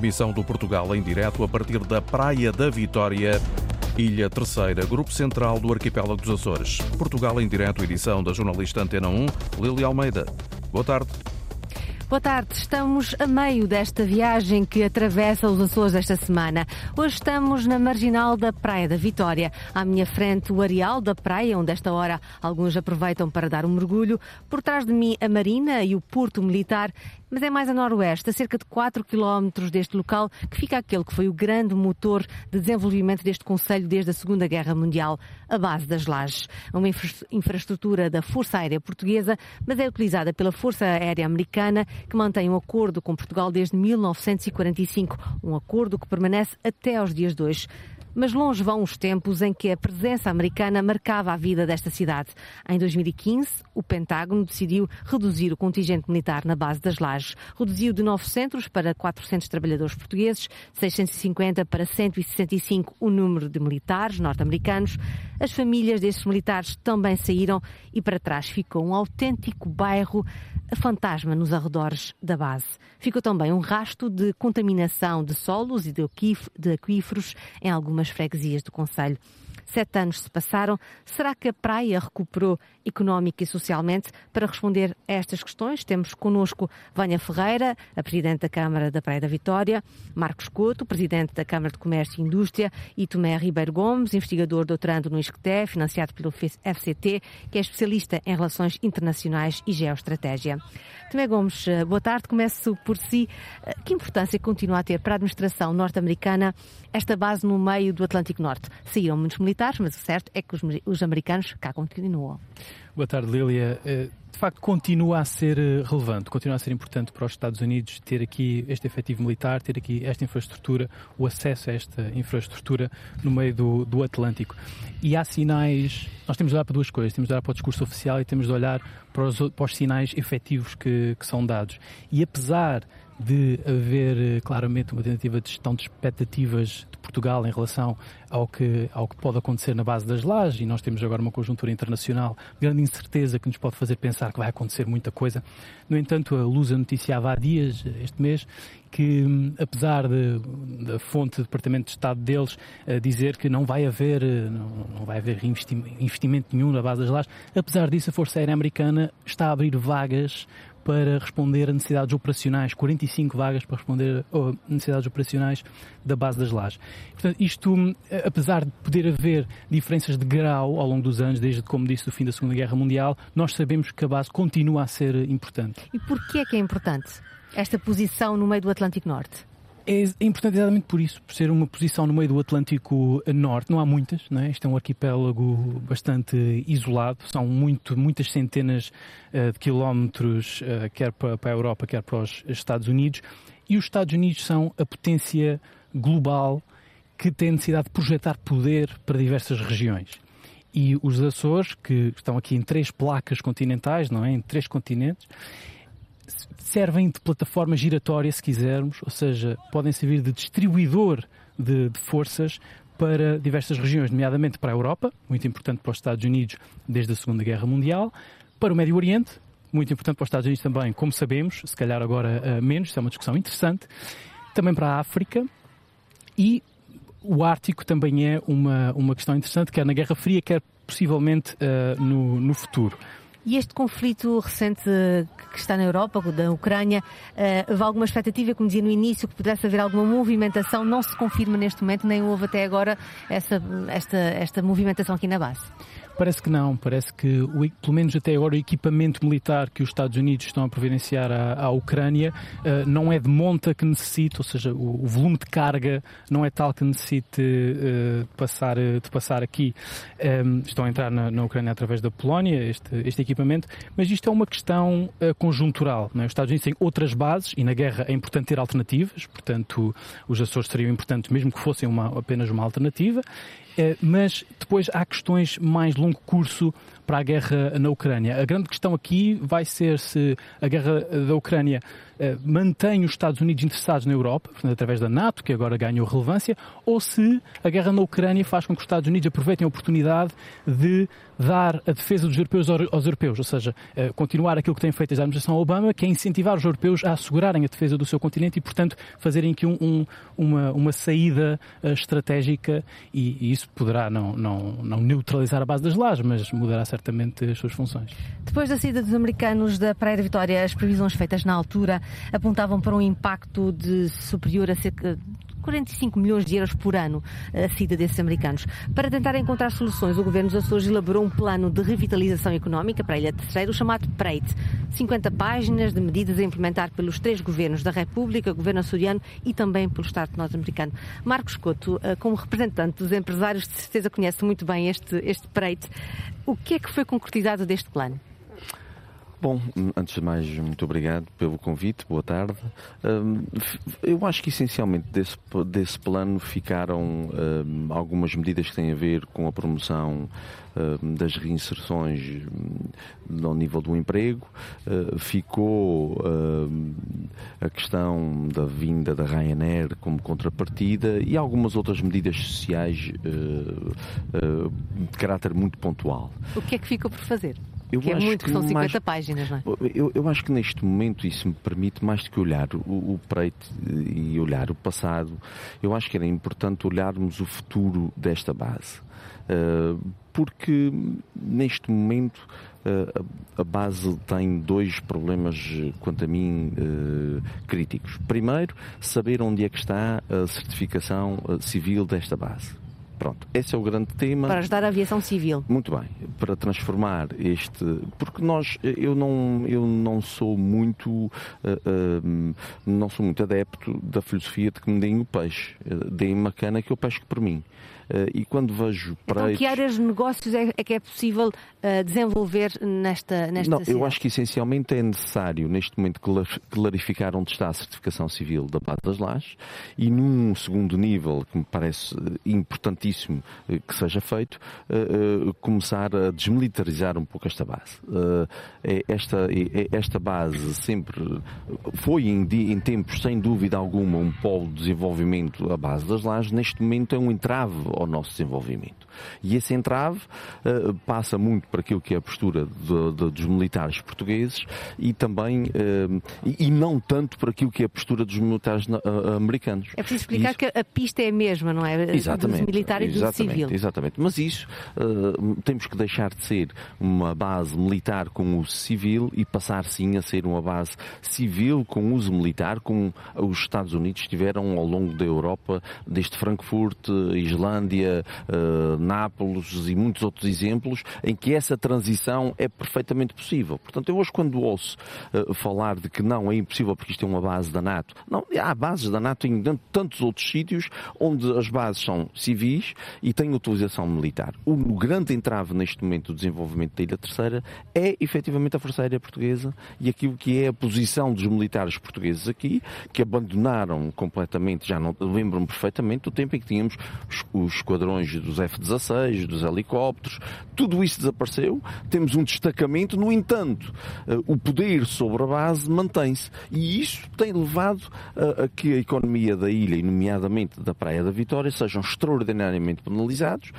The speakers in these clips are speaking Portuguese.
Emissão do Portugal em direto a partir da Praia da Vitória. Ilha Terceira, Grupo Central do Arquipélago dos Açores. Portugal em direto, edição da jornalista Antena 1, Lili Almeida. Boa tarde. Boa tarde, estamos a meio desta viagem que atravessa os Açores esta semana. Hoje estamos na marginal da Praia da Vitória. À minha frente, o areal da praia, onde esta hora alguns aproveitam para dar um mergulho. Por trás de mim, a Marina e o Porto Militar mas é mais a noroeste, a cerca de 4 quilómetros deste local, que fica aquele que foi o grande motor de desenvolvimento deste Conselho desde a Segunda Guerra Mundial, a base das lajes. Uma infraestrutura da Força Aérea Portuguesa, mas é utilizada pela Força Aérea Americana, que mantém um acordo com Portugal desde 1945, um acordo que permanece até aos dias de hoje. Mas longe vão os tempos em que a presença americana marcava a vida desta cidade. Em 2015, o Pentágono decidiu reduzir o contingente militar na base das lajes. Reduziu de 900 para 400 trabalhadores portugueses, 650 para 165 o número de militares norte-americanos. As famílias destes militares também saíram e para trás ficou um autêntico bairro fantasma nos arredores da base. Ficou também um rasto de contaminação de solos e de aquíferos em algumas freguesias do Conselho. Sete anos se passaram. Será que a praia recuperou económica e socialmente? Para responder a estas questões, temos connosco Vânia Ferreira, a Presidente da Câmara da Praia da Vitória, Marcos Couto, Presidente da Câmara de Comércio e Indústria, e Tomé Ribeiro Gomes, investigador doutorando no ISCTE, financiado pelo FCT, que é especialista em relações internacionais e geoestratégia. Tomé Gomes, eh, boa tarde. Começo por si. Eh, que importância continua a ter para a administração norte-americana esta base no meio do Atlântico Norte? Saíram muitos militares, mas o certo é que os, os americanos cá continuam. Boa tarde, Lília. Eh, de facto, continua a ser relevante, continua a ser importante para os Estados Unidos ter aqui este efetivo militar, ter aqui esta infraestrutura, o acesso a esta infraestrutura no meio do, do Atlântico. E há sinais, nós temos de olhar para duas coisas, temos de olhar para o discurso oficial e temos de olhar para os, para os sinais efetivos que, que são dados. E apesar de haver eh, claramente uma tentativa de gestão de expectativas Portugal em relação ao que, ao que pode acontecer na base das lajes, e nós temos agora uma conjuntura internacional, grande incerteza que nos pode fazer pensar que vai acontecer muita coisa. No entanto, a Lusa noticiava há dias, este mês, que apesar da fonte do Departamento de Estado deles uh, dizer que não vai haver, uh, não, não, vai haver investimento nenhum na base das lajes, apesar disso a Força Aérea Americana está a abrir vagas para responder a necessidades operacionais, 45 vagas para responder a necessidades operacionais da base das lajes. Portanto, isto, hum, apesar de poder haver diferenças de grau ao longo dos anos, desde, como disse, o fim da Segunda Guerra Mundial, nós sabemos que a base continua a ser importante. E porquê é que é importante? esta posição no meio do Atlântico Norte? É importante exatamente por isso, por ser uma posição no meio do Atlântico Norte. Não há muitas, não é? Este é um arquipélago bastante isolado, são muito, muitas centenas uh, de quilómetros, uh, quer para, para a Europa, quer para os Estados Unidos. E os Estados Unidos são a potência global que tem necessidade de projetar poder para diversas regiões. E os Açores, que estão aqui em três placas continentais, não é? Em três continentes, servem de plataforma giratória, se quisermos, ou seja, podem servir de distribuidor de, de forças para diversas regiões, nomeadamente para a Europa, muito importante para os Estados Unidos desde a Segunda Guerra Mundial, para o Médio Oriente, muito importante para os Estados Unidos também, como sabemos, se calhar agora uh, menos, isso é uma discussão interessante, também para a África e o Ártico também é uma, uma questão interessante, quer na Guerra Fria, quer possivelmente uh, no, no futuro. E este conflito recente que está na Europa, da Ucrânia, uh, houve alguma expectativa, como dizia no início, que pudesse haver alguma movimentação? Não se confirma neste momento, nem houve até agora essa, esta, esta movimentação aqui na base. Parece que não, parece que, pelo menos até agora, o equipamento militar que os Estados Unidos estão a providenciar à, à Ucrânia uh, não é de monta que necessite, ou seja, o, o volume de carga não é tal que necessite uh, de, passar, de passar aqui. Um, ehm, estão a entrar na, na, Ucrânia através da Polónia, este, este equipamento, mas isto é uma questão uh, conjuntural. É? Os Estados Unidos têm outras bases e na guerra é importante ter alternativas, portanto, os Açores seriam importantes mesmo que fossem uma, apenas uma alternativa. Eh, mas depois há questões mais longo curso para a guerra na Ucrânia. A grande questão aqui vai ser se a guerra da Ucrânia mantém os Estados Unidos interessados na Europa, através da NATO, que agora ganhou relevância, ou se a guerra na Ucrânia faz com que os Estados Unidos aproveitem a oportunidade de dar a defesa dos europeus aos europeus, ou seja, continuar aquilo que tem feito a administração Obama, que é incentivar os europeus a assegurarem a defesa do seu continente e, portanto, fazerem aqui um, um, uma, uma saída estratégica e, e, isso poderá não, não, não neutralizar a base das lajes, mas mudará certamente as suas funções. Depois da saída dos americanos da Praia da Vitória, as previsões feitas na altura apontavam para um impacto de superior a cerca 45 milhões de euros por ano a saída desses americanos. Para tentar encontrar soluções, o Governo dos Açores elaborou um plano de revitalização económica para a Ilha Terceira, o chamado PREIT. 50 páginas de medidas a implementar pelos três governos da República, Governo açoriano e também pelo Estado norte-americano. Marcos Couto, eh, como representante dos empresários, de certeza conhece muito bem este, este PREIT. O que é que foi concretizado deste plano? Bom, antes de mais, muito obrigado pelo convite, boa tarde. Hum, eu acho que essencialmente desse, desse plano ficaram hum, algumas medidas que têm a ver com a promoção hum, das reinserções ao nível do emprego, ficou a questão da vinda da Ryanair como contrapartida e algumas outras medidas sociais de caráter muito pontual. O que é que ficou por fazer? Eu que é muito, que são 50 mais, páginas, não é? Eu, eu, acho que neste momento isso me permite mais do que olhar o, o preto e olhar o passado, eu acho que era importante olharmos o futuro desta base. Uh, porque neste momento uh, a base tem dois problemas, quanto a mim, uh, críticos. Primeiro, saber onde é que está a certificação civil desta base. Pronto, esse é o grande tema. Para ajudar a aviação civil. Muito bem, para transformar este. Porque nós, eu não, eu não sou muito. Uh, uh, não sou muito adepto da filosofia de que me deem o peixe. Uh, deem uma cana que eu pesco por mim. Uh, e quando vejo então, que áreas de negócios é, é que é possível uh, desenvolver nesta, nesta Não, cidade? eu acho que essencialmente é necessário, neste momento, clarificar onde está a certificação civil da Base das Lajes e, num segundo nível, que me parece importantíssimo uh, que seja feito, começar a desmilitarizar um pouco esta base. É esta, é, esta base sempre foi, em, em tempos, sem dúvida alguma, um polo de desenvolvimento a base das lajes, neste momento é um entrave ao nosso desenvolvimento. E esse entrave uh, passa muito para aquilo que é a postura de, de, dos militares portugueses e também, uh, e, e, não tanto para aquilo que é a postura dos militares uh, americanos. É preciso explicar isso... que a pista é a mesma, não é? Exatamente. Do militar e exatamente, do civil. Exatamente. Mas isso temos que deixar de ser uma base militar com uso civil e passar sim a ser uma base civil com uso militar, como os Estados Unidos tiveram ao longo da Europa, desde Frankfurt, Islândia, Nápoles e muitos outros exemplos em que essa transição é perfeitamente possível. Portanto, eu hoje quando ouço uh, falar de que não é impossível porque isto é uma base da NATO, não, há bases da NATO em tantos outros sítios onde as bases são civis e têm utilização militar. O, o grande entrave neste momento do desenvolvimento da Ilha Terceira é efetivamente a Força Aérea Portuguesa e aquilo que é a posição dos militares portugueses aqui, que abandonaram completamente, já não lembro-me perfeitamente do tempo em que tínhamos os, os esquadrões dos F-16 dos helicópteros, tudo isso desapareceu. Temos um destacamento, no entanto, eh, o poder sobre a base mantém-se. E isso tem levado a, que a economia da ilha, e nomeadamente da Praia da Vitória, sejam extraordinariamente penalizados.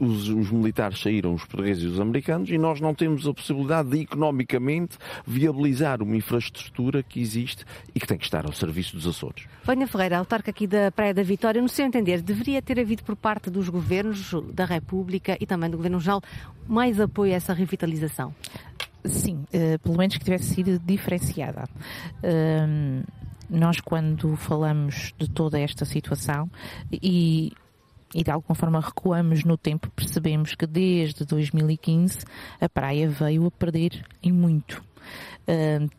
Os, os militares saíram, os portugueses e os americanos, e nós não temos a possibilidade de economicamente viabilizar uma infraestrutura que existe e que tem que estar ao serviço dos Açores. Vânia Ferreira, autarca aqui da Praia da Vitória, no seu entender, deveria ter havido por parte dos governos da República e também do Governo Regional mais apoio a essa revitalização? Sim, uh, pelo menos que tivesse sido diferenciada. Uh, nós, quando falamos de toda esta situação e e de alguma forma recuamos no tempo, percebemos que desde 2015 a praia veio a perder em muito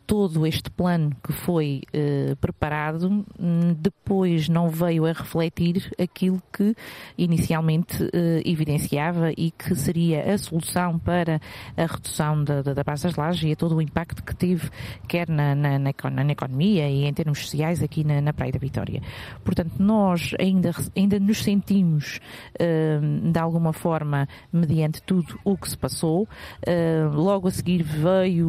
todo este plano que foi uh, preparado um, depois não veio a refletir aquilo que inicialmente uh, evidenciava e que seria a solução para a redução da, da, da base das lajes e a todo o impacto que teve, quer na, na, na, na economia e em termos sociais aqui na, na Praia da Vitória. Portanto, nós ainda, ainda nos sentimos de alguma forma mediante tudo o que se passou. logo a seguir veio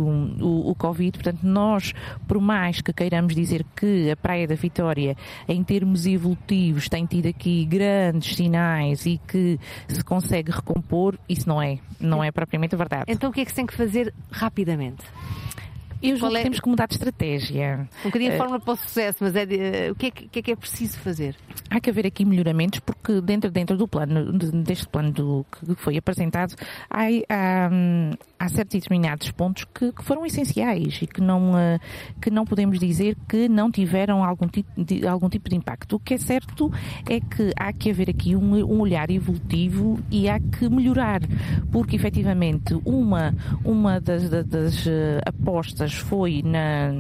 o o, Covid. Portanto, nós, por mais que queiramos dizer que a Praia da Vitória, em termos evolutivos, tem tido aqui grandes sinais e que se consegue recompor, isso não é, não é propriamente verdade. Então o que é que se tem que fazer rapidamente? Eu julgo é... que temos que mudar de estratégia. Um bocadinho a uh, fórmula para o sucesso, mas é de, uh, o que é que, que, é que, é preciso fazer? Há que haver aqui melhoramentos, porque dentro, dentro do plano, deste plano do, que foi apresentado, há, há, há certos e determinados pontos que, que, foram essenciais e que não, uh, que não podemos dizer que não tiveram algum tipo, de, algum tipo de impacto. O que é certo é que há que haver aqui um, um olhar evolutivo e há que melhorar, porque efetivamente uma, uma das, das, das apostas foi na,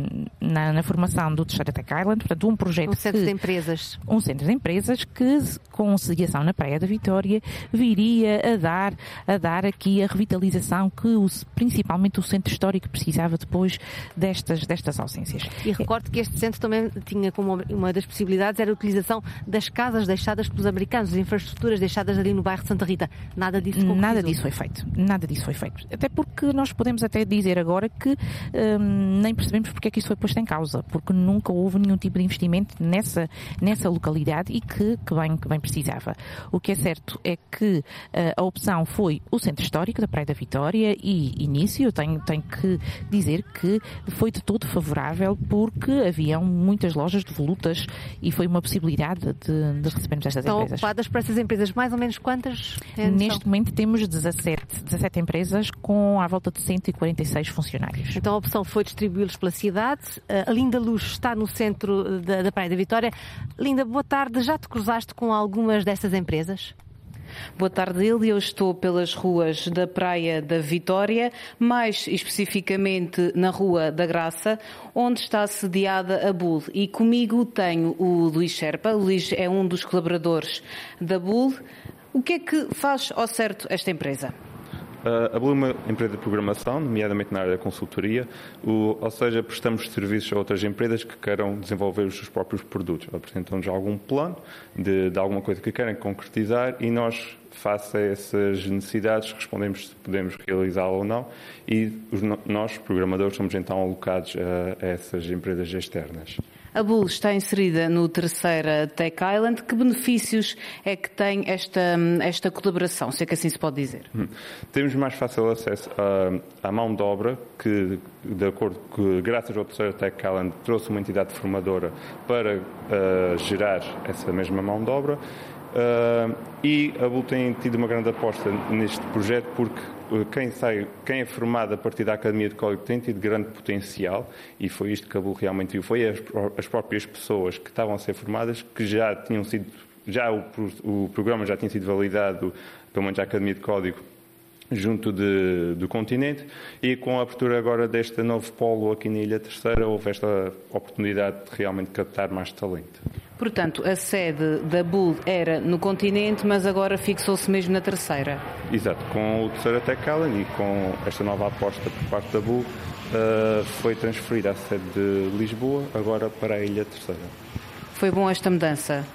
na, na formação do terceiro Tech Island, portanto um projeto um centro que, de empresas. Um centro de empresas que com sediação na Praia da Vitória viria a dar, a dar aqui a revitalização que o, principalmente o centro histórico precisava depois destas, destas ausências. E recordo que este centro também tinha como uma das possibilidades era a utilização das casas deixadas pelos americanos, as infraestruturas deixadas ali no bairro de Santa Rita. Nada disso Nada disso foi feito. Nada disso foi feito. Até porque nós podemos até dizer agora que nem percebemos porque é que isso foi posto em causa, porque nunca houve nenhum tipo de investimento nessa, nessa localidade e que, que, bem, que bem precisava. O que é certo é que uh, a opção foi o Centro Histórico da Praia da Vitória e início, eu tenho, tenho que dizer que foi de todo favorável porque haviam muitas lojas de volutas e foi uma possibilidade de, de recebermos estas Estão empresas. ocupadas por essas empresas, mais ou menos quantas? É Neste momento temos 17, 17 empresas com à volta de 146 funcionários. Então a opção foi distribuí-los pela cidade. A Linda Luz está no centro da, da Praia da Vitória. Linda, boa tarde. Já te cruzaste com algumas dessas empresas? Boa tarde. Eu estou pelas ruas da Praia da Vitória, mais especificamente na Rua da Graça, onde está sediada a Bull. E comigo tenho o Luís Sherpa. O Luís é um dos colaboradores da Bull. O que é que faz ao certo esta empresa? Uh, a Blue é uma empresa de programação, nomeadamente na área da consultoria, ou seja, prestamos serviços a outras empresas que queiram desenvolver os seus próprios produtos. Apresentam-nos algum plano de, de, alguma coisa que querem concretizar e nós, face a essas necessidades, respondemos se podemos realizá-la ou não e nós, programadores, somos então alocados a essas empresas externas. A Bull está inserida no terceira Tech Island. Que benefícios é que tem esta, esta colaboração, se é que assim se pode dizer? Hum. Temos mais fácil acesso à, à mão de obra, que, de acordo graças ao terceiro Tech Island, trouxe uma entidade formadora para uh, gerar essa mesma mão de obra. Uh, e a Bull tem tido uma grande aposta neste projeto porque quem, sai, quem é formado a partir da Academia de Código tem tido grande potencial e foi isto que a Bull realmente viu. Foi as, as próprias pessoas que estavam a ser formadas que já tinham sido, já o, o programa já tinha sido validado, pelo menos a Academia de Código, junto de, do continente e com a abertura agora deste novo polo aqui na Ilha Terceira houve esta oportunidade de realmente captar mais talento. Portanto, a sede da Bull era no continente, mas agora fixou-se mesmo na terceira. Exato, com o terceiro Tech Island e com esta nova aposta por parte da Bull, uh, foi transferida a sede de Lisboa agora para a Ilha Terceira. Foi bom esta mudança?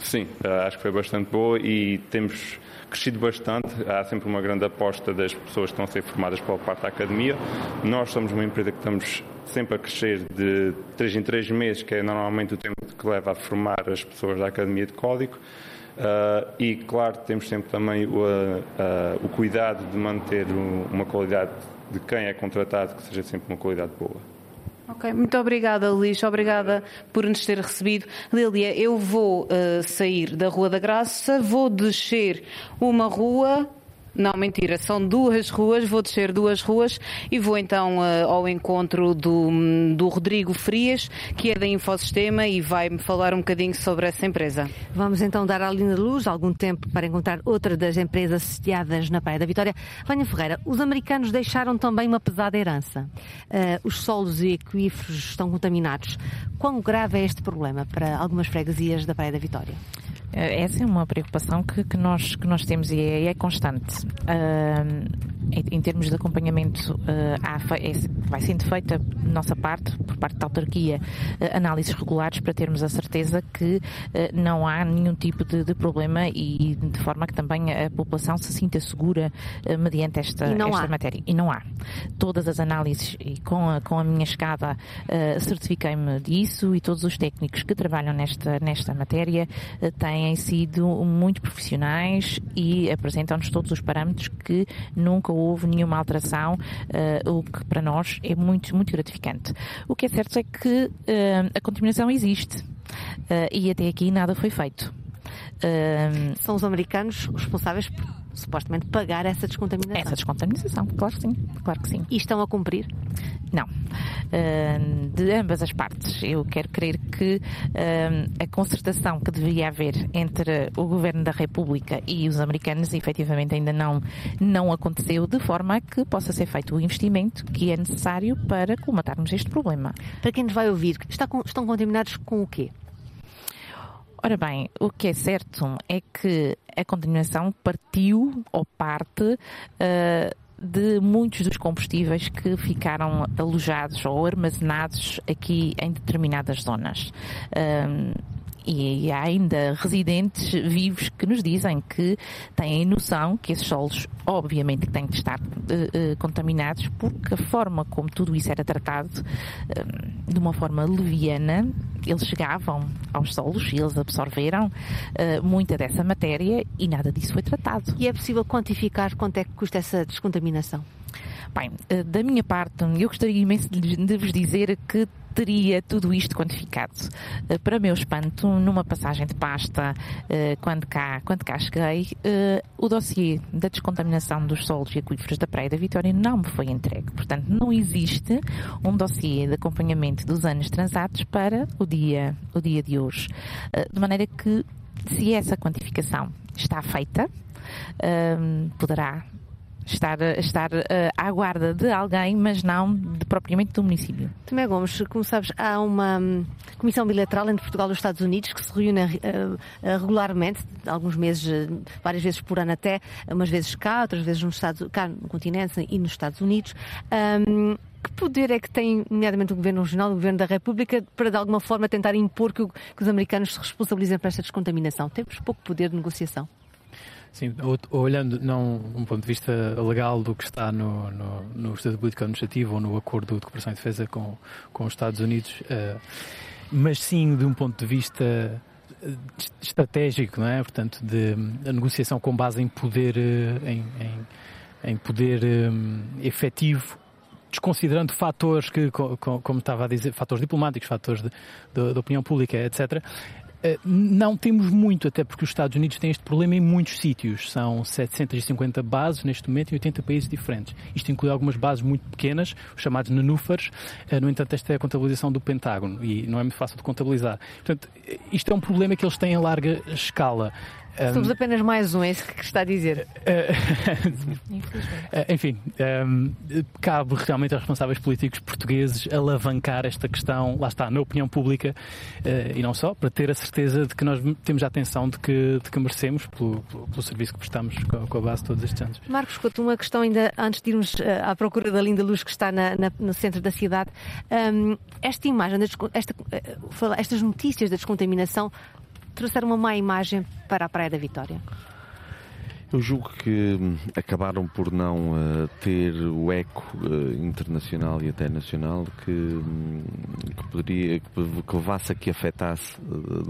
Sim, uh, acho que foi bastante boa e temos crescido bastante. Há sempre uma grande aposta das pessoas que estão a ser formadas pela parte da academia. Nós somos uma empresa que estamos sempre a crescer de 3 em 3 meses, que é normalmente o tempo que leva a formar as pessoas da Academia de Código. Uh, e, claro, temos sempre também o, uh, o cuidado de manter uma qualidade de quem é contratado que seja sempre uma qualidade boa. Ok, muito obrigada, Luís. Obrigada por nos ter recebido. Lília, eu vou uh, sair da Rua da Graça, vou descer uma rua não, mentira, são duas ruas, vou descer duas ruas e vou então uh, ao encontro do, do Rodrigo Frias, que é da Infosistema e vai-me falar um bocadinho sobre essa empresa. Vamos então dar à linha de luz algum tempo para encontrar outra das empresas sediadas na Praia da Vitória. Vânia Ferreira, os americanos deixaram também uma pesada herança. Uh, os solos e aquíferos estão contaminados. Quão grave é este problema para algumas freguesias da Praia da Vitória? Eh, essa é uma preocupação que, que, nós, que nós temos e é, é constante. Uh, em termos de acompanhamento, é, vai sendo feita, nossa parte, por parte da autarquia, análises regulares para termos a certeza que não há nenhum tipo de, de problema e de forma que também a população se sinta segura mediante esta, esta matéria. E não há. Todas as análises, e com a, com a minha chegada, uh, certifiquei-me disso e todos os técnicos que trabalham nesta, nesta matéria têm sido muito profissionais e apresentam-nos todos os parâmetros que nunca houve nenhuma alteração, uh, o que para nós é muito, muito gratificante. O que é certo é que a contaminação existe e até aqui nada foi feito. São os americanos responsáveis por supostamente pagar essa descontaminação. Essa descontaminação, claro que sim, claro que sim. E estão a cumprir? Não. De ambas as partes. Eu quero crer que a concertação que devia haver entre o Governo da República e os americanos efetivamente ainda não, não aconteceu de forma a que possa ser feito o investimento que é necessário para colmatarmos este problema. Para quem nos vai ouvir, estão contaminados com o quê? Ora bem, o que é certo é que a contaminação partiu ou parte uh, de muitos dos combustíveis que ficaram alojados ou armazenados aqui em determinadas zonas. Ah, e há ainda residentes vivos que nos dizem que têm noção que esses solos, obviamente, têm de estar uh, uh, contaminados, porque a forma como tudo isso era tratado, uh, de uma forma leviana, eles chegavam aos solos e eles absorveram muita dessa matéria e nada disso foi tratado. E é possível quantificar quanto é que custa essa descontaminação? Bem, da minha parte, eu gostaria imenso de vos dizer que teria tudo isto quantificado. Eh, para meu espanto, numa passagem de pasta, eh, quando cá, quando cá cheguei, eh, o dossiê da descontaminação dos solos e aquíferos da Praia da Vitória não me foi entregue. Portanto, não existe um dossiê de acompanhamento dos anos transatos para o dia, o dia de hoje. De maneira que, se essa quantificação está feita, poderá estar, estar uh, à guarda de alguém, mas não de, propriamente do município. Tomé Gomes, como sabes, há uma um, comissão bilateral entre Portugal e os Estados Unidos que se reúne uh, regularmente, alguns meses, várias vezes por ano até, umas vezes cá, outras vezes nos Estados, cá no continente e nos Estados Unidos. Um, que poder é que tem, nomeadamente o Governo Regional, o Governo da República, para de alguma forma tentar impor que, que os americanos se responsabilizem por esta descontaminação? Temos pouco poder de negociação. Sim, olhando não um ponto de vista legal do que está no, no, no Estado Político Administrativo ou no Acordo de Cooperação e Defesa com, com os Estados Unidos, uh, mas sim de um ponto de vista eh, estratégico, não é? Portanto, de a negociação com base em poder, eh, em, em, em poder efetivo desconsiderando fatores que, como estava a dizer, fatores diplomáticos, fatores de opinião pública, etc., eh, não temos muito, até porque os Estados Unidos têm este problema em muitos sítios. São 750 bases neste momento em 80 países diferentes. Isto inclui algumas bases muito pequenas, os chamados nanúfares. Eh, no entanto, esta é a contabilização do Pentágono e não é muito fácil de contabilizar. Portanto, isto é um problema que eles têm a larga escala. Somos apenas mais um, é isso que está a dizer. Eh, enfim, um, cabe realmente aos responsáveis políticos portugueses alavancar esta questão, lá está, na opinião pública uh, e não só, para ter a certeza de que nós temos a atenção de que, de que merecemos pelo, pelo, pelo serviço que prestamos com, com, a base todos estes anos. Marcos Couto, uma questão ainda antes de irmos uh, à procura da linda luz que está na, na, no centro da cidade. Um, esta imagem, esta, estas notícias da descontaminação trouxeram uma má imagem para a Praia da Vitória? Eu julgo que hum, acabaram por não uh, ter o eco uh, internacional e até nacional que, um, que poderia que, que levasse a que afetasse uh,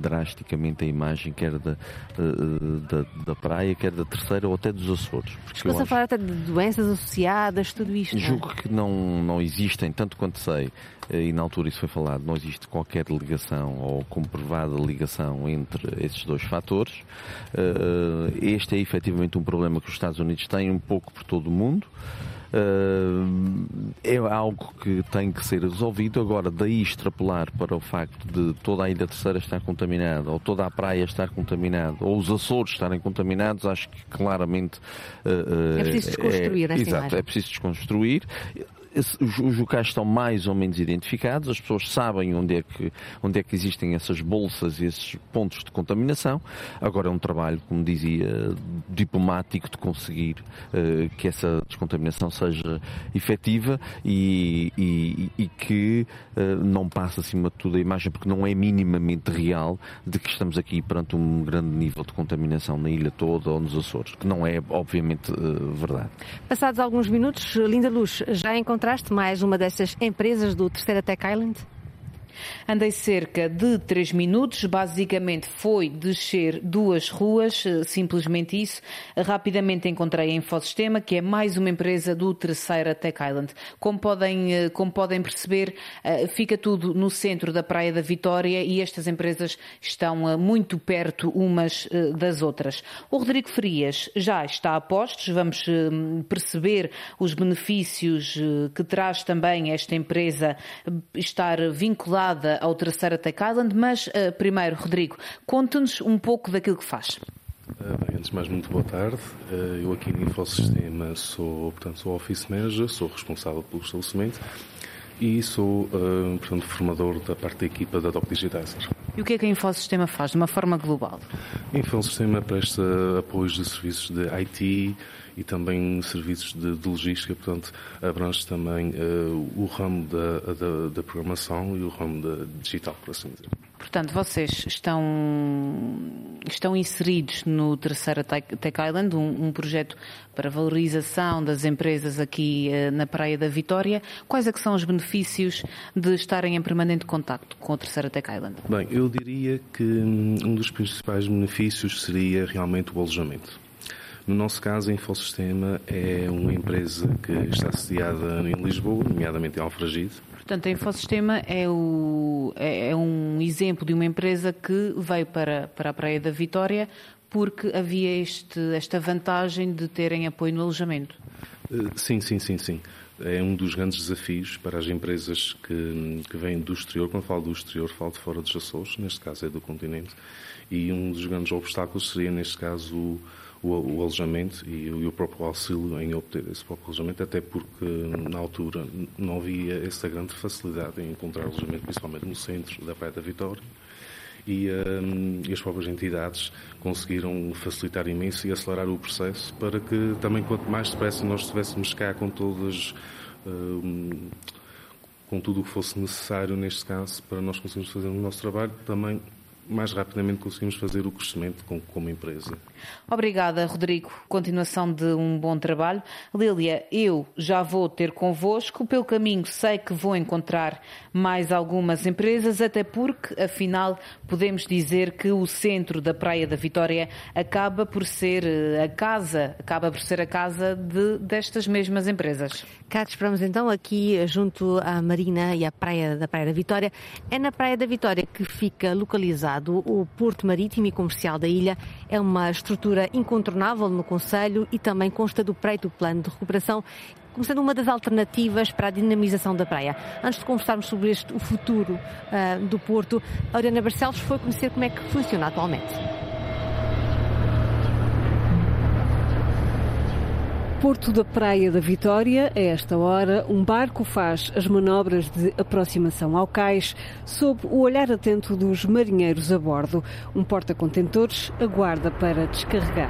drasticamente a imagem quer da, da, da, praia, quer da terceira ou até dos Açores. Estou a falar até de doenças associadas, tudo isto. Julgo não é? que não, não existem, tanto quanto sei, e na altura isso foi falado, não existe qualquer ligação ou comprovada ligação entre esses dois fatores. Este é efetivamente um problema que os Estados Unidos têm um pouco por todo o mundo. é algo que tem que ser resolvido. Agora, daí extrapolar para o facto de toda a Ilha Terceira estar contaminada, ou toda a praia estar contaminada, ou os Açores estarem contaminados, acho que claramente. é preciso desconstruir é, essa Exato, imagem. é preciso desconstruir os locais estão mais ou menos identificados, as pessoas sabem onde é que, onde é que existem essas bolsas esses pontos de contaminação. Agora é um trabalho, como dizia, diplomático de conseguir uh, que essa descontaminação seja efetiva e, e, e que uh, não passe acima de tudo a imagem, porque não é minimamente real de que estamos aqui perante um grande nível de contaminação na ilha toda ou nos Açores, que não é obviamente uh, verdade. Passados alguns minutos, Linda Luz, já encontraste mais uma dessas empresas do Terceira Tech Island? Andei cerca de 3 minutos, basicamente foi descer duas ruas, eh, simplesmente isso. Rapidamente encontrei a Infosistema, que é mais uma empresa do Terceira Tech Island. Como podem, eh, como podem perceber, eh, fica tudo no centro da Praia da Vitória e estas empresas estão muito perto umas das outras. O Rodrigo Frias já está a postos, vamos perceber os benefícios que traz também esta empresa estar vinculada ligada ao terceiro Tech Island, mas uh, primeiro, Rodrigo, conte-nos um pouco daquilo que faz. Uh, bem, antes de mais, muito boa tarde. Uh, eu aqui no Infosistema sou, portanto, sou Office Manager, sou responsável pelo estabelecimento e sou, portanto, formador da parte da equipa da Doc Digitizer. E o que é que a Infosistema faz de uma forma global? A Infosistema presta apoios de serviços de IT, e também serviços de, de logística, portanto, abrange também uh, o ramo da, da, da, programação e o ramo da digital, por assim dizer. Portanto, vocês estão, estão inseridos no Terceira Tech, Island, um, um, projeto para valorização das empresas aqui uh, na Praia da Vitória. Quais é que são os benefícios de estarem em permanente contacto com a Terceira Tech Island? Bem, eu diria que hum, um dos principais benefícios seria realmente o alojamento. No nosso caso, a Infosistema é uma empresa que está sediada em Lisboa, nomeadamente em Alfragide. Portanto, a Infosistema é, o, é, é um exemplo de uma empresa que veio para, para a Praia da Vitória porque havia este, esta vantagem de terem apoio no alojamento. Eh, sim, sim, sim, sim. É um dos grandes desafios para as empresas que, que vêm do exterior. Quando falo do exterior, falo de fora dos Açores, neste caso é do continente. E um dos grandes obstáculos seria, neste caso, o o, o alojamento e, e, o próprio auxílio em obter esse próprio alojamento, até porque na altura não havia essa grande facilidade em encontrar alojamento, principalmente no centro da Praia da Vitória. E, um, e, as próprias entidades conseguiram facilitar imenso e acelerar o processo para que também quanto mais depressa nós estivéssemos cá com todas um, com tudo o que fosse necessário neste caso para nós conseguirmos fazer o nosso trabalho, também mais rapidamente conseguimos fazer o crescimento como empresa. Obrigada, Rodrigo. Continuação de um bom trabalho. Lília, eu já vou ter convosco. Pelo caminho sei que vou encontrar mais algumas empresas, até porque, afinal, podemos dizer que o centro da Praia da Vitória acaba por ser eh, a casa, acaba por ser a casa de, destas mesmas empresas. Cá esperamos então aqui junto à Marina e à Praia da Praia da Vitória. É na Praia da Vitória que fica localizado o Porto Marítimo e Comercial da ilha. É uma estrutura incontornável no Conselho e também consta do preto plano de recuperação como sendo uma das alternativas para a dinamização da praia. Antes de conversarmos sobre este, o futuro uh, do Porto, a Oriana Barcelos foi conhecer como é que funciona atualmente. Porto da Praia da Vitória, a esta hora, um barco faz as manobras de aproximação ao cais sob o olhar atento dos marinheiros a bordo. Um porta-contentores aguarda para descarregar.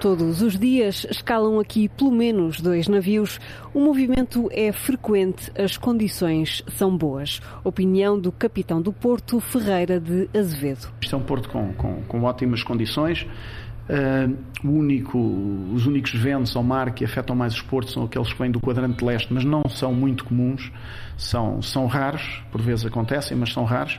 Todos os dias escalam aqui pelo menos dois navios. O movimento é frequente, as condições são boas. Opinião do capitão do Porto, Ferreira de Azevedo. Isto é um porto com, com, com ótimas condições. Uh, único, os únicos ventos ao mar que afetam mais os portos são aqueles que vêm do quadrante leste, mas não são muito comuns, são, são raros, por vezes acontecem, mas são raros.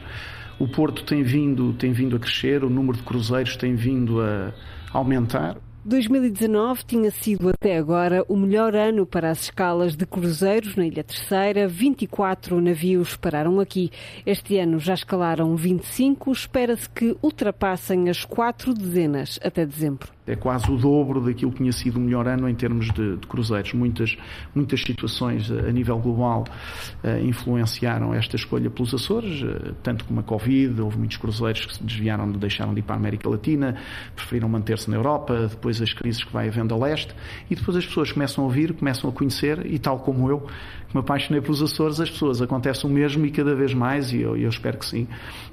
O porto tem vindo, tem vindo a crescer, o número de cruzeiros tem vindo a aumentar. 2019 tinha sido até agora o melhor ano para as escalas de cruzeiros na Ilha Terceira. 24 navios pararam aqui. Este ano já escalaram 25. Espera-se que ultrapassem as quatro dezenas até dezembro. É quase o dobro daquilo que tinha sido o melhor ano em termos de, de cruzeiros. Muitas, muitas situações a nível global uh, influenciaram esta escolha pelos Açores, uh, tanto como a Covid, houve muitos cruzeiros que se desviaram, deixaram de ir para a América Latina, preferiram manter-se na Europa, depois as crises que vai havendo a leste, e depois as pessoas começam a ouvir, começam a conhecer, e tal como eu, me apaixonei pelos Açores, as pessoas acontece o mesmo e cada vez mais, e eu, eu espero que sim,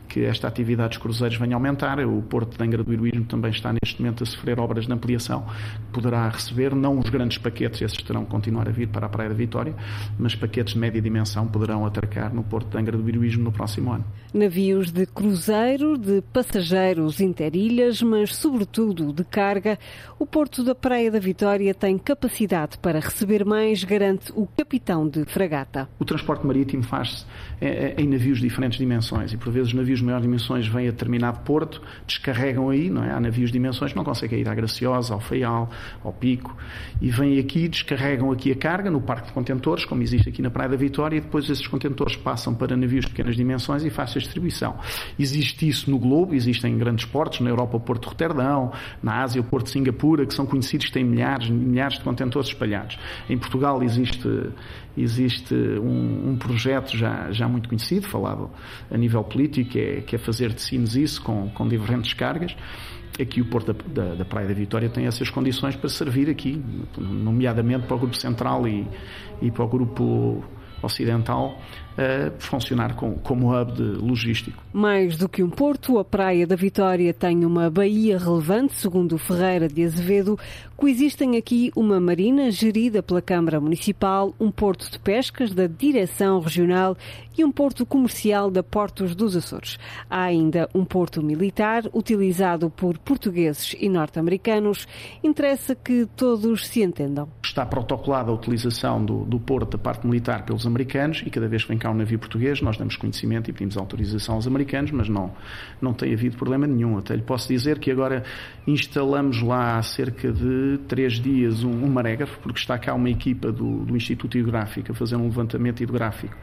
que esta atividade dos cruzeiros venha a aumentar. O Porto de Angra do Heroísmo também está neste momento a sofrer obras de ampliação. Poderá receber não os grandes paquetes, esses terão que continuar a vir para a Praia da Vitória, mas paquetes de média dimensão poderão atracar no Porto de Angra do Heroísmo no próximo ano. Navios de cruzeiro, de passageiros interilhas, mas sobretudo de carga, o Porto da Praia da Vitória tem capacidade para receber mais, garante o capitão de fragata. O transporte marítimo faz-se é, é, em navios de diferentes dimensões e por vezes navios de maiores dimensões vêm a determinado porto, descarregam aí, não é? Há navios de dimensões que não conseguem ir à Graciosa, ao Feial, ao Pico e vêm aqui, descarregam aqui a carga no parque de contentores, como existe aqui na Praia da Vitória, e depois esses contentores passam para navios de pequenas dimensões e faz-se a distribuição. Existe isso no globo, existem grandes portos, na Europa o Porto de Roterdão, na Ásia o Porto de Singapura, que são conhecidos, que têm milhares, milhares de contentores espalhados. Em Portugal existe existe um, um, projeto já, já muito conhecido, falado a nível político, que é, que é fazer de Sines isso com, com diferentes cargas. Aqui o Porto da, da, da, Praia da Vitória tem essas condições para servir aqui, nomeadamente para o Grupo Central e, e para o Grupo Ocidental, uh, funcionar com, como hub de logístico. Mais do que um porto, a Praia da Vitória tem uma baía relevante, segundo Ferreira de Azevedo. Coexistem aqui uma marina gerida pela Câmara Municipal, um porto de pescas da Direção Regional e um porto comercial da Portos dos Açores. Há ainda um porto militar utilizado por portugueses e norte-americanos. Interessa que todos se entendam. Está protocolada a utilização do, do porto da parte militar pelos americanos e cada vez que vem cá um navio português, nós damos conhecimento e pedimos autorização aos americanos, mas não, não tem havido problema nenhum. Até lhe posso dizer que agora instalamos lá há cerca de três dias um, um marégrafo, porque está cá uma equipa do, do Instituto Hidrográfico a fazer um levantamento hidrográfico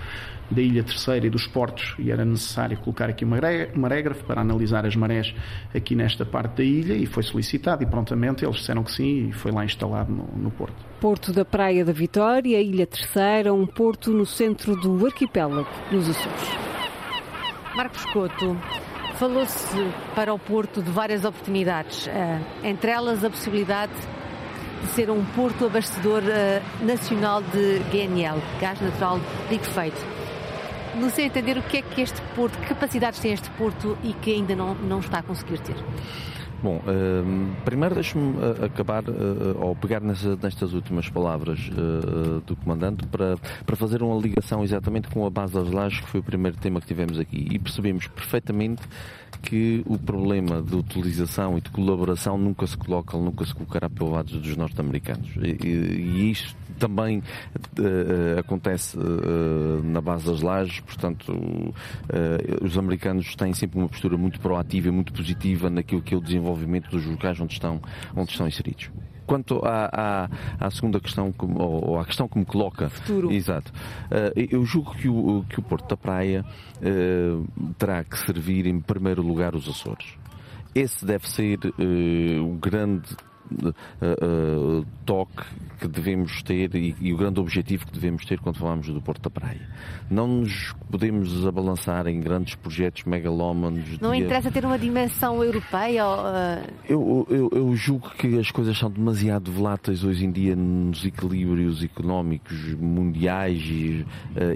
da Ilha Terceira e dos portos e era necessário colocar aqui um marégrafo para analisar as marés aqui nesta parte da ilha e foi solicitado e prontamente eles disseram que sim e foi lá instalado no, no porto. Porto da Praia da Vitória, Ilha Terceira, um porto no centro do arquipélago dos Açores. Marcos Couto, falou-se para o Porto de várias oportunidades, eh, entre elas a possibilidade de ser um porto abastecedor eh, nacional de GNL, gás natural liquefeito. Não sei entender o que é que este porto, que capacidades tem este porto e que ainda não, não está a conseguir ter. Bom, uh, primeiro deixe-me uh, acabar, uh, ou pegar nestas últimas palavras do Comandante para, para fazer uma ligação exatamente com a base das lajes, que foi o primeiro tema que tivemos aqui. E percebemos perfeitamente que o problema de utilização e de colaboração nunca se coloca, nunca se colocará pelo lado dos norte-americanos. E, e, isto também uh, acontece uh, na base das lajes, portanto, uh, os americanos têm sempre uma postura muito proativa e muito positiva naquilo que é o desenvolvimento dos locais onde estão, onde estão inseridos. Quanto à, à, à, segunda questão, ou à questão que me coloca, Futuro. exato, eu julgo que o, que o Porto da Praia terá que servir em primeiro lugar os Açores. Esse deve ser o grande uh, uh, toque que devemos ter e, e, o grande objetivo que devemos ter quando falamos do Porto da Praia. Não nos podemos abalançar em grandes projetos megalómanos. Não de... interessa ter uma dimensão europeia? Ou, uh... eu, eu, eu, julgo que as coisas são demasiado voláteis hoje em dia nos equilíbrios económicos mundiais e,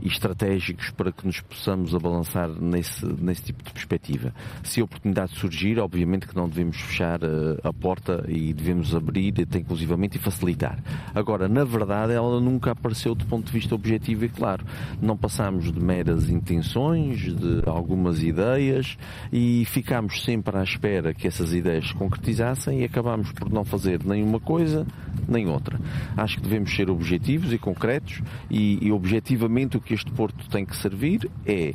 e estratégicos para que nos possamos abalançar nesse, nesse tipo de perspectiva. Se a oportunidade surgir, obviamente que não devemos fechar a porta e devemos nos abrir, até inclusivamente, e facilitar. Agora, na verdade, ela nunca apareceu do ponto de vista objetivo e claro. Não passamos de meras intenções, de algumas ideias e ficámos sempre à espera que essas ideias se concretizassem e acabámos por não fazer nem uma coisa nem outra. Acho que devemos ser objetivos e concretos e, e objetivamente o que este Porto tem que servir é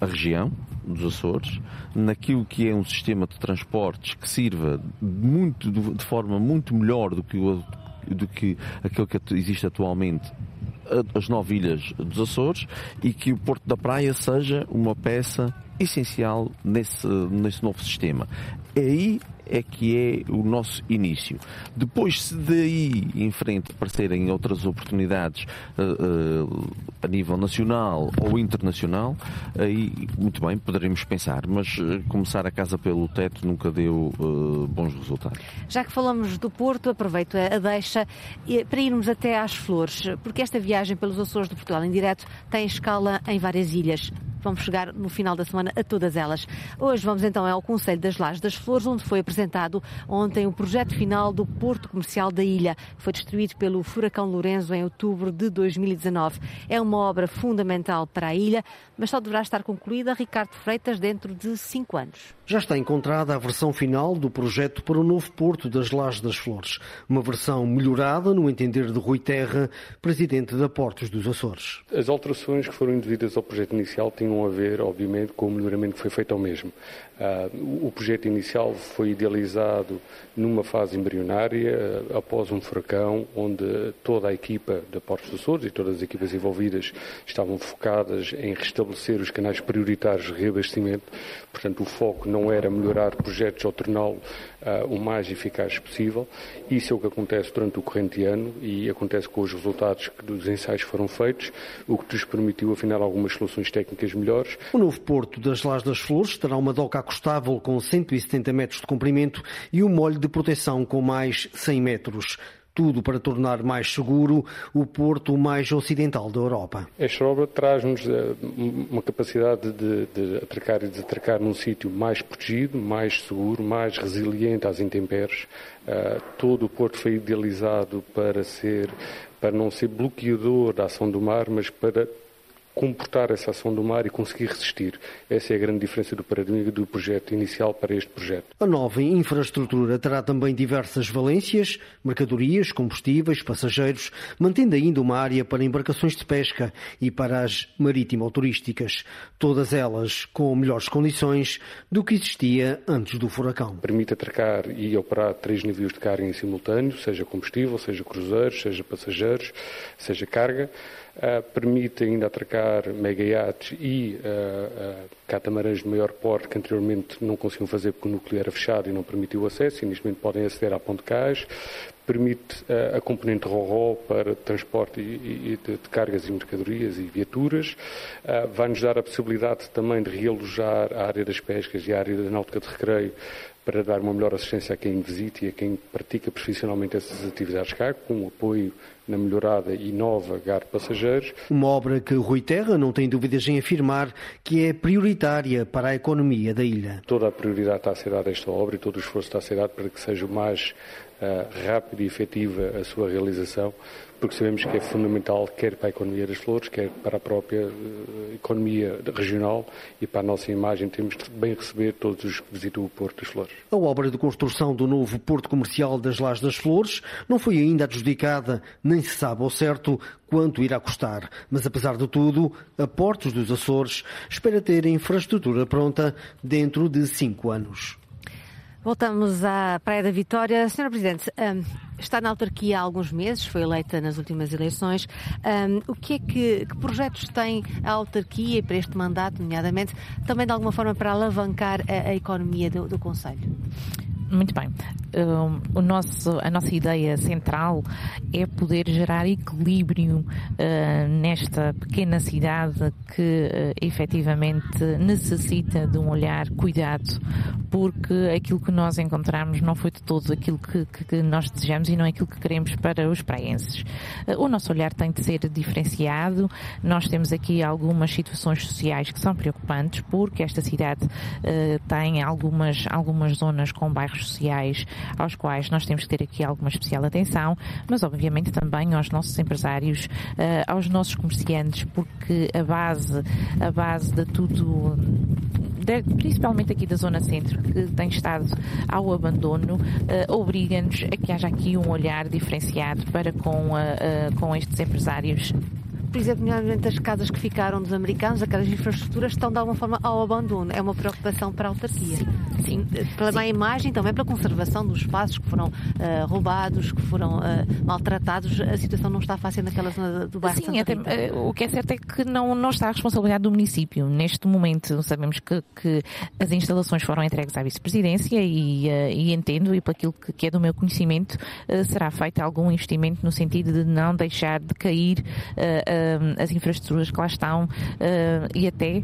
a região, dos Açores, naquilo que é um sistema de transportes que sirva muito, de forma muito melhor do que, o, do que aquele que existe atualmente as nove ilhas dos Açores e que o Porto da Praia seja uma peça essencial nesse, nesse novo sistema. É aí é que é o nosso início. Depois, se daí em frente aparecerem outras oportunidades uh, uh, a nível nacional ou internacional, aí muito bem, poderemos pensar, mas uh, começar a casa pelo teto nunca deu bons resultados. Já que falamos do Porto, aproveito a deixa para irmos até às Flores, porque esta viagem pelos Açores de Portugal em direto tem escala em várias ilhas. Vamos chegar no final da semana a todas elas. Hoje vamos então ao Conselho das Lajes das Flores, onde foi apresentado ontem o projeto final do Porto Comercial da ilha. Foi destruído pelo furacão Lourenço em outubro de 2019. É uma obra fundamental para a ilha, mas só deverá estar concluída, Ricardo Freitas, dentro de cinco anos. Já está encontrada a versão final do projeto para o novo Porto das Lajes das Flores. Uma versão melhorada, no entender de Rui Terra, presidente da Portos dos Açores. As alterações que foram devidas ao projeto inicial tinham tinham a ver, obviamente, com o melhoramento que foi feito ao mesmo. Uh, o projeto inicial foi idealizado numa fase embrionária, uh, após um furacão, onde toda a equipa da Portos dos Açores e todas as equipas envolvidas estavam focadas em restabelecer os canais prioritários de reabastecimento. Portanto, o foco não era melhorar projetos ou torná-lo uh, o mais eficaz possível. Isso é o que acontece durante o corrente ano e acontece com os resultados dos ensaios que foram feitos, o que nos permitiu, afinal, algumas soluções técnicas melhores. O novo Porto das Las das Flores terá uma doca acostável com 170 metros de comprimento e um molho de proteção com mais 100 metros tudo para tornar mais seguro o porto mais ocidental da Europa. Esta obra traz-nos eh, uma capacidade de, de atracar e desatracar num sítio mais protegido, mais seguro, mais resiliente às intempéries. Uh, todo o porto foi idealizado para ser para não ser bloqueador da ação do mar, mas para comportar essa ação do mar e conseguir resistir. Essa é a grande diferença do paradigma do projeto inicial para este projeto. A nova infraestrutura terá também diversas valências, mercadorias, combustíveis, passageiros, mantendo ainda uma área para embarcações de pesca e para as marítimo-turísticas, todas elas com melhores condições do que existia antes do furacão. Permite atracar e operar três navios de carga em simultâneo, seja combustível, seja cruzeiros, seja passageiros, seja carga. Uh, permite ainda atracar mega yachts e uh, uh, catamarãs de maior porte que anteriormente não conseguiam fazer porque o núcleo era fechado e não permitiu acesso e neste momento podem aceder à Ponte Cais. Permite a componente RORO para transporte e, e de, de, cargas e mercadorias e viaturas. Vai-nos dar a possibilidade também de realojar a área das pescas e a área da náutica de recreio para dar uma melhor assistência a quem visita e a quem pratica profissionalmente essas atividades cá, com apoio na melhorada e nova GAR de passageiros. Uma obra que Rui Terra não tem dúvidas em afirmar que é prioritária para a economia da ilha. Toda a prioridade está a ser dada a esta obra e todo o esforço está a ser dado para que seja o mais rápido e efetiva a sua realização, porque sabemos que é fundamental quer para a economia das flores, quer para a própria uh, economia regional e para a nossa imagem. Temos de bem receber todos os que visitam o Porto das Flores. A obra de construção do novo Porto Comercial das Lajes das Flores não foi ainda adjudicada, nem se sabe ao certo quanto irá custar. Mas apesar de tudo, a Portos dos Açores espera ter a infraestrutura pronta dentro de cinco anos. Voltamos à Praia da Vitória. Senhora Presidente, um, está na autarquia há alguns meses, foi eleita nas últimas eleições. Um, o que é que, que, projetos tem a autarquia para este mandato, nomeadamente, também de alguma forma para alavancar a, a economia do, do Conselho? Muito bem. Uh, o nosso, a nossa ideia central é poder gerar equilíbrio uh, nesta pequena cidade que uh, efetivamente necessita de um olhar cuidado, porque aquilo que nós encontramos não foi de todo aquilo que, que nós desejamos e não é aquilo que queremos para os praenses. Uh, o nosso olhar tem de ser diferenciado. Nós temos aqui algumas situações sociais que são preocupantes, porque esta cidade uh, tem algumas, algumas zonas com bairros sociais aos quais nós temos que ter aqui alguma especial atenção, mas obviamente também aos nossos empresários, eh, aos nossos comerciantes, porque a base, a base de tudo principalmente aqui da zona centro, que tem estado ao abandono, uh, obriga-nos a que haja aqui um olhar diferenciado para com, uh, uh, com estes empresários por exemplo, nomeadamente as casas que ficaram dos americanos, aquelas infraestruturas estão de alguma forma ao abandono. É uma preocupação para a autarquia. Sim, Sim. Pela má imagem, também pela conservação dos espaços que foram uh, roubados, que foram uh, maltratados, a situação não está fácil naquela zona do bairro Sim, até, uh, o que é certo é que não, não está a responsabilidade do município. Neste momento, sabemos que, que as instalações foram entregues à vice-presidência e, e, entendo, e para aquilo que, que, é do meu conhecimento, será feito algum investimento no sentido de não deixar de cair as infraestruturas que lá estão e até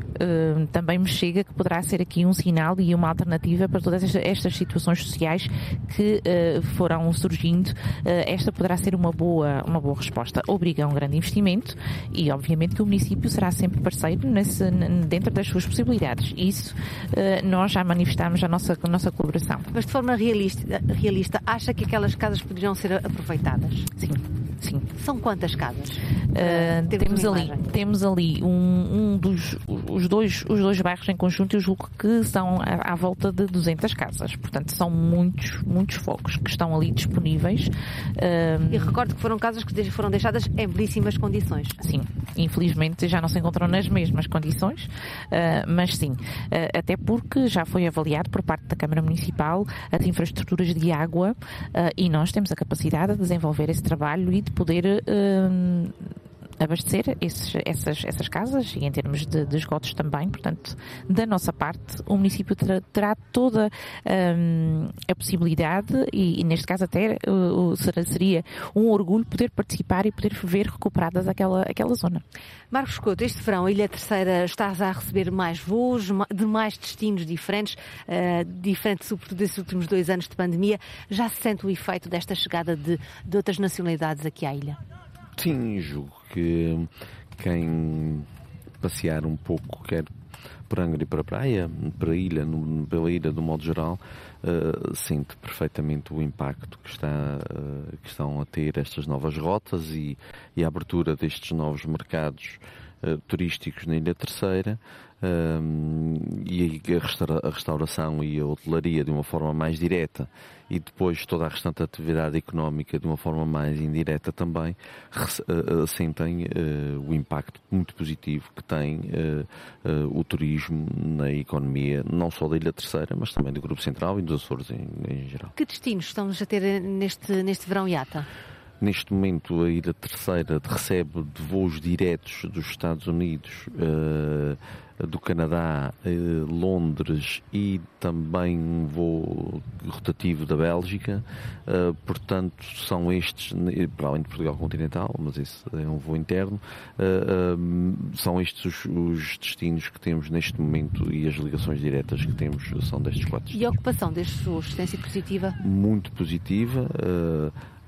também me chega que poderá ser aqui um sinal e uma alternativa para todas estas situações sociais que uh, foram surgindo. Uh, esta poderá ser uma boa, uma boa resposta. Obriga a um grande investimento e, obviamente, que o município será sempre parceiro nesse, dentro das suas possibilidades. Isso uh, nós já manifestamos a nossa, a nossa colaboração. Mas de forma realista, realista, acha que aquelas casas poderiam ser aproveitadas? Sim. Sim. São quantas casas? Uh, temos, ali, temos ali um, um, dos os dois, os dois bairros em conjunto, eu julgo que são à, à, volta de 200 casas. Portanto, são muitos, muitos focos que estão ali disponíveis. Uh, e recordo que foram casas que foram deixadas em belíssimas condições. Sim, infelizmente já não se encontram nas mesmas condições, uh, mas sim, até porque já foi avaliado por parte da Câmara Municipal as infraestruturas de água e nós temos a capacidade de desenvolver esse trabalho e de poder uh, abastecer esses, essas, essas casas e em termos de, de, esgotos também. Portanto, da nossa parte, o município terá, terá toda um, a possibilidade e, e, neste caso até uh, seria um orgulho poder participar e poder ver recuperadas aquela, aquela zona. Marcos Couto, este verão a Ilha Terceira está a receber mais voos de mais destinos diferentes, uh, diferente sobretudo desses últimos dois anos de pandemia. Já se sente o efeito desta chegada de, de outras nacionalidades aqui à ilha? Sim, julgo que quem passear um pouco, quer por Angra e para a praia, para a ilha, no, pela ilha do modo geral, uh, sente perfeitamente o impacto que, está, uh, que estão a ter estas novas rotas e, e a abertura destes novos mercados turísticos na Ilha Terceira e a restauração e a hotelaria de uma forma mais direta e depois toda a restante atividade económica de uma forma mais indireta também uh, sentem o impacto muito positivo que tem o turismo na economia, não só da Ilha Terceira, mas também do Grupo Central e dos Açores em, em geral. Que destinos estamos a ter neste, neste verão IATA? Neste momento, a Ilha Terceira recebe de voos diretos dos Estados Unidos, uh, do Canadá, uh, Londres e também um voo rotativo da Bélgica. Uh, portanto, são estes, para além de Portugal continental, mas esse é um voo interno, são estes os, os, destinos que temos neste momento e as ligações diretas que temos são destes quatro. E a ocupação destes voos tem sido positiva? Muito positiva.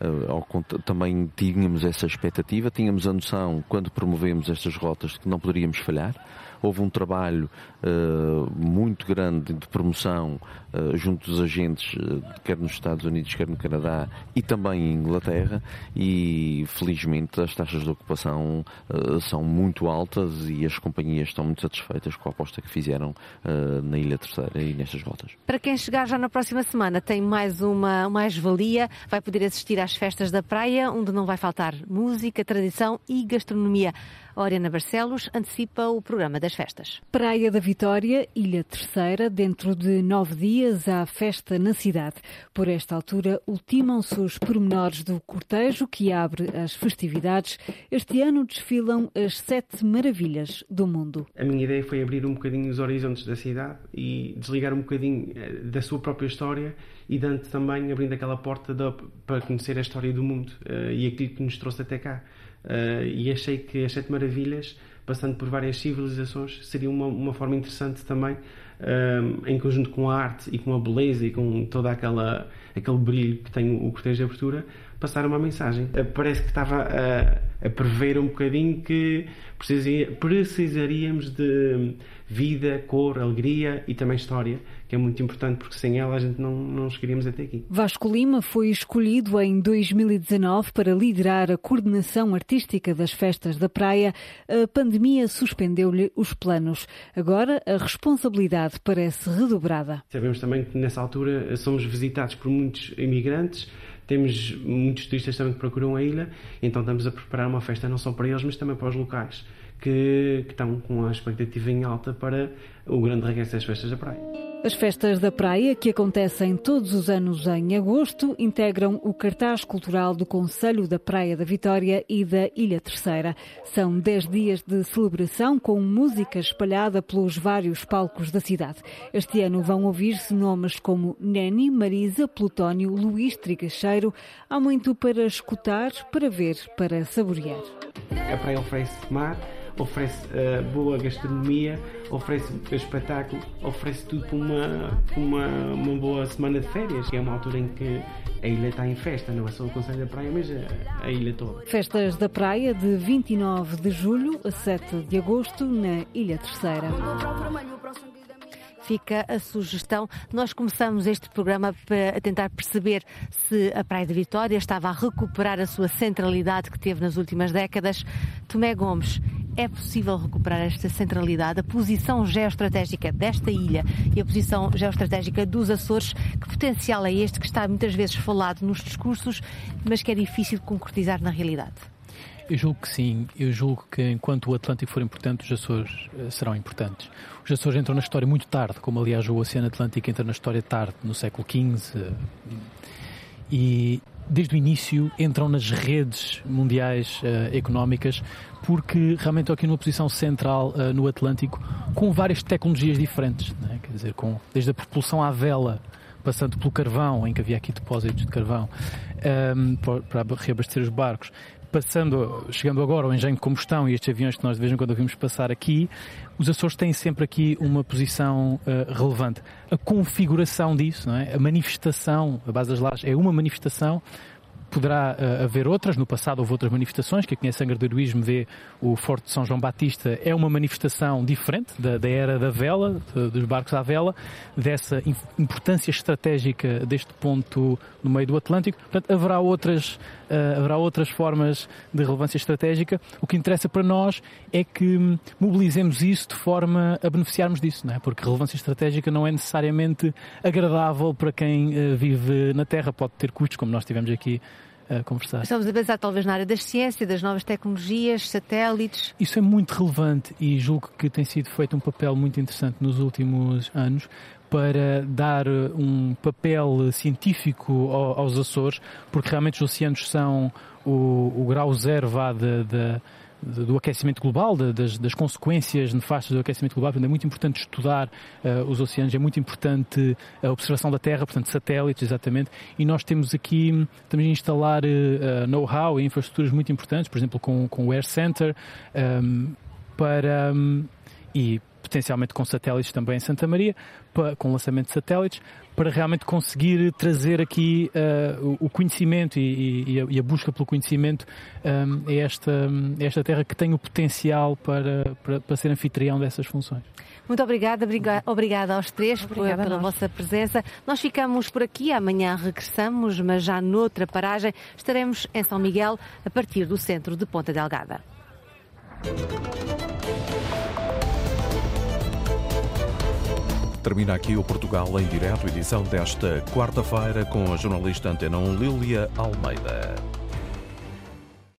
Uh, também tínhamos essa expectativa, tínhamos a noção, quando promovemos estas rotas, de que não poderíamos falhar houve um trabalho uh, muito grande de promoção uh, junto dos agentes, uh, quer nos Estados Unidos, quer no Canadá e também em Inglaterra, e felizmente as taxas de ocupação são muito altas e as companhias estão muito satisfeitas com a aposta que fizeram na Ilha Terceira e nestas rotas. Para quem chegar já na próxima semana, tem mais uma mais-valia, vai poder assistir às festas da praia, onde não vai faltar música, tradição e gastronomia. Oriana Barcelos antecipa o programa das festas. Praia da Vitória, Ilha Terceira, dentro de nove dias há festa na cidade. Por esta altura, ultimam-se os pormenores do cortejo que abre as festividades. Este ano desfilam as sete maravilhas do mundo. A minha ideia foi abrir um bocadinho os horizontes da cidade e desligar um bocadinho eh, da sua própria história e dando também abrindo aquela porta para conhecer a história do mundo uh, e aquilo que nos trouxe até cá. Uh, e achei que as Sete Maravilhas, passando por várias civilizações, seria uma, uma forma interessante também, uh, em conjunto com a arte e com a beleza e com toda aquela aquele brilho que tem o cortejo de abertura, passar uma mensagem. Uh, parece que estava a, a prever um bocadinho que precisaríamos de vida, cor, alegria e também história, que é muito importante porque sem ela a gente não, não chegaríamos até aqui. Vasco Lima foi escolhido em 2019 para liderar a coordenação artística das festas da praia. A pandemia suspendeu-lhe os planos. Agora a responsabilidade parece redobrada. Sabemos também que nessa altura somos visitados por muitos imigrantes temos muitos turistas também que procuram a ilha, então estamos a preparar uma festa não só para eles, mas também para os locais que, que estão com a expectativa em alta para o grande regresso das festas da praia. As festas da praia, que acontecem todos os anos em agosto, integram o cartaz cultural do Conselho da Praia da Vitória e da Ilha Terceira. São dez dias de celebração com música espalhada pelos vários palcos da cidade. Este ano vão ouvir-se nomes como Neni, Marisa, Plutónio, Luís Trigacheiro. Há muito para escutar, para ver, para saborear. A praia oferece mar oferece uh, boa gastronomia, oferece espetáculo, oferece tudo para uma, uma, uma boa semana de férias, que é uma altura em que a ilha está em festa, não é só o Conselho da Praia, mas a, a, ilha toda. Festas da Praia de 29 de julho a 7 de agosto na Ilha Terceira fica a sugestão. Nós começamos este programa para tentar perceber se a Praia de Vitória estava a recuperar a sua centralidade que teve nas últimas décadas. Tomé Gomes, é possível recuperar esta centralidade, a posição geoestratégica desta ilha e a posição geoestratégica dos Açores? Que potencial é este que está muitas vezes falado nos discursos, mas que é difícil de concretizar na realidade? Eu julgo que sim. Eu julgo que enquanto o Atlântico for importante, os Açores uh, serão importantes. Os Açores entram na história muito tarde, como aliás o Oceano Atlântico entra na história tarde, no século XV. Uh, e desde o início entram nas redes mundiais uh, económicas porque realmente estão aqui numa posição central no Atlântico com várias tecnologias diferentes. Né? Quer dizer, com, desde a propulsão à vela passando pelo carvão, em que havia aqui depósitos de carvão, um, para reabastecer os barcos, passando, chegando agora ao engenho de combustão e estes aviões que nós de vez em quando ouvimos passar aqui, os Açores têm sempre aqui uma posição uh, relevante. A configuração disso, não é? a manifestação, a base das lajes é uma manifestação Poderá uh, haver outras, no passado houve outras manifestações, quem conhece a do heroísmo vê o Forte de São João Batista, é uma manifestação diferente da, da era da vela, de, dos barcos à vela, dessa importância estratégica deste ponto no meio do Atlântico. Portanto, haverá outras, uh, haverá outras formas de relevância estratégica. O que interessa para nós é que mobilizemos isso de forma a beneficiarmos disso, não é? porque relevância estratégica não é necessariamente agradável para quem uh, vive na Terra, pode ter custos, como nós tivemos aqui a conversar. Estamos a pensar talvez na área da ciência, das novas tecnologias, satélites. Isso é muito relevante e julgo que tem sido feito um papel muito interessante nos últimos anos para dar um papel científico aos Açores, porque realmente os oceanos são o, o grau zero vá de, de do aquecimento global, das, das, consequências nefastas do aquecimento global. Portanto, é muito importante estudar uh, os oceanos, é muito importante a observação da Terra, portanto, satélites, exatamente. E nós temos aqui também a instalar uh, know-how e infraestruturas muito importantes, por exemplo, com, com o Air Center, um, ehm, para. Um, e potencialmente com satélites também em Santa Maria, para, com lançamento de satélites, para realmente conseguir trazer aqui uh, o conhecimento e, e, a, e, a, busca pelo conhecimento um, a, esta, a esta terra que tem o potencial para, para, para ser anfitrião dessas funções. Muito obrigada, obrigada aos três obrigada pela vossa presença. Nós ficamos por aqui, amanhã regressamos, mas já noutra paragem estaremos em São Miguel a partir do centro de Ponta Delgada. Termina aqui o Portugal em Direto, edição desta quarta-feira, com a jornalista Antena 1 Lília Almeida.